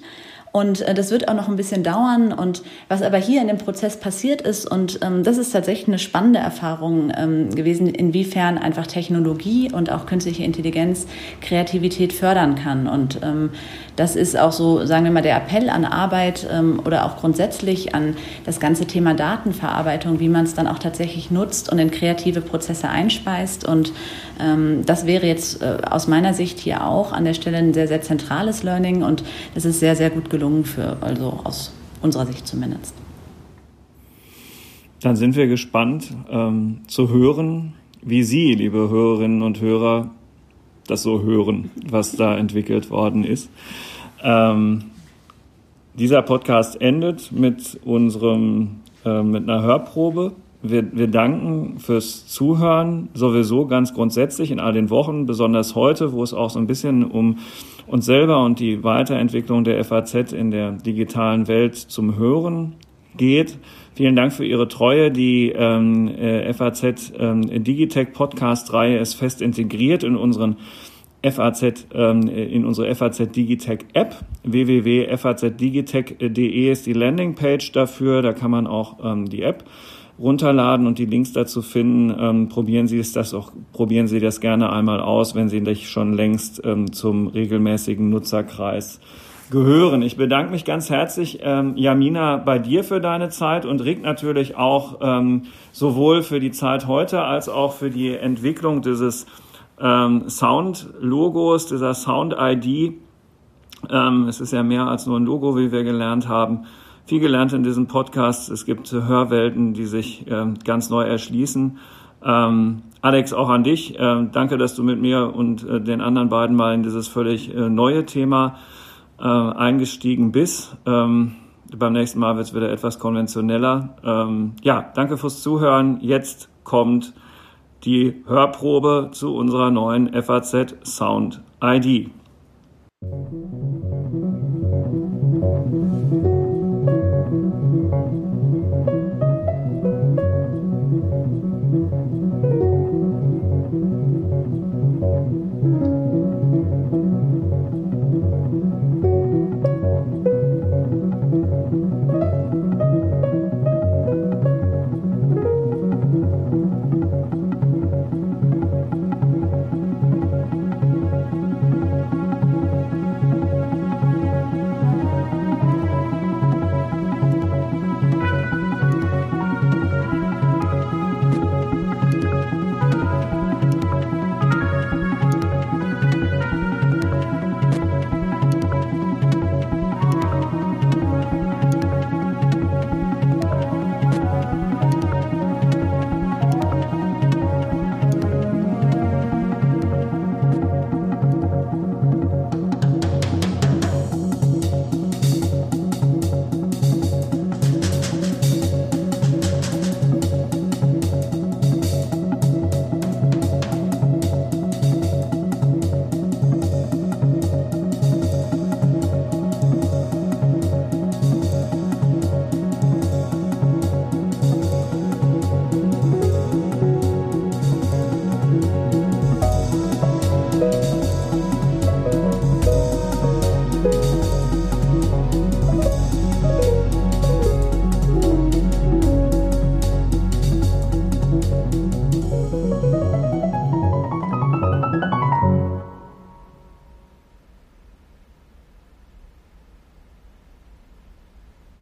Speaker 2: Und äh, das wird auch noch ein bisschen dauern. Und was aber hier in dem Prozess passiert ist, und ähm, das ist tatsächlich eine spannende Erfahrung ähm, gewesen, inwiefern einfach Technologie und auch künstliche Intelligenz Kreativität fördern kann. Und ähm, das ist auch so, sagen wir mal, der Appell an Arbeit ähm, oder auch grundsätzlich an das ganze Thema Datenverarbeitung, wie man es dann auch tatsächlich nutzt und in kreative Prozesse einspeist. Und ähm, das wäre jetzt äh, aus meiner Sicht hier auch an der Stelle ein sehr, sehr zentrales Learning und das ist sehr, sehr gut gelungen für, also aus unserer Sicht zumindest.
Speaker 1: Dann sind wir gespannt ähm, zu hören, wie Sie, liebe Hörerinnen und Hörer, das so hören, was da entwickelt worden ist. Ähm, dieser Podcast endet mit unserem äh, mit einer Hörprobe. Wir, wir danken fürs Zuhören sowieso ganz grundsätzlich in all den Wochen, besonders heute, wo es auch so ein bisschen um uns selber und die Weiterentwicklung der FAZ in der digitalen Welt zum Hören geht. Vielen Dank für Ihre Treue. Die ähm, äh, FAZ ähm, Digitech Podcast Reihe ist fest integriert in unseren FAZ, ähm, in unsere FAZ Digitech App. www.fazdigitech.de ist die Landingpage dafür. Da kann man auch ähm, die App runterladen und die Links dazu finden. Ähm, probieren Sie es das auch, probieren Sie das gerne einmal aus, wenn Sie nicht schon längst ähm, zum regelmäßigen Nutzerkreis gehören. Ich bedanke mich ganz herzlich, ähm, Jamina, bei dir für deine Zeit und Rick natürlich auch ähm, sowohl für die Zeit heute als auch für die Entwicklung dieses ähm, Sound-Logos, dieser Sound-ID. Ähm, es ist ja mehr als nur ein Logo, wie wir gelernt haben. Viel gelernt in diesem Podcast. Es gibt Hörwelten, die sich ähm, ganz neu erschließen. Ähm, Alex, auch an dich. Ähm, danke, dass du mit mir und äh, den anderen beiden mal in dieses völlig äh, neue Thema äh, eingestiegen bist. Beim nächsten Mal wird es wieder etwas konventioneller. Ja, danke fürs Zuhören. Jetzt kommt die Hörprobe zu unserer neuen FAZ Sound ID.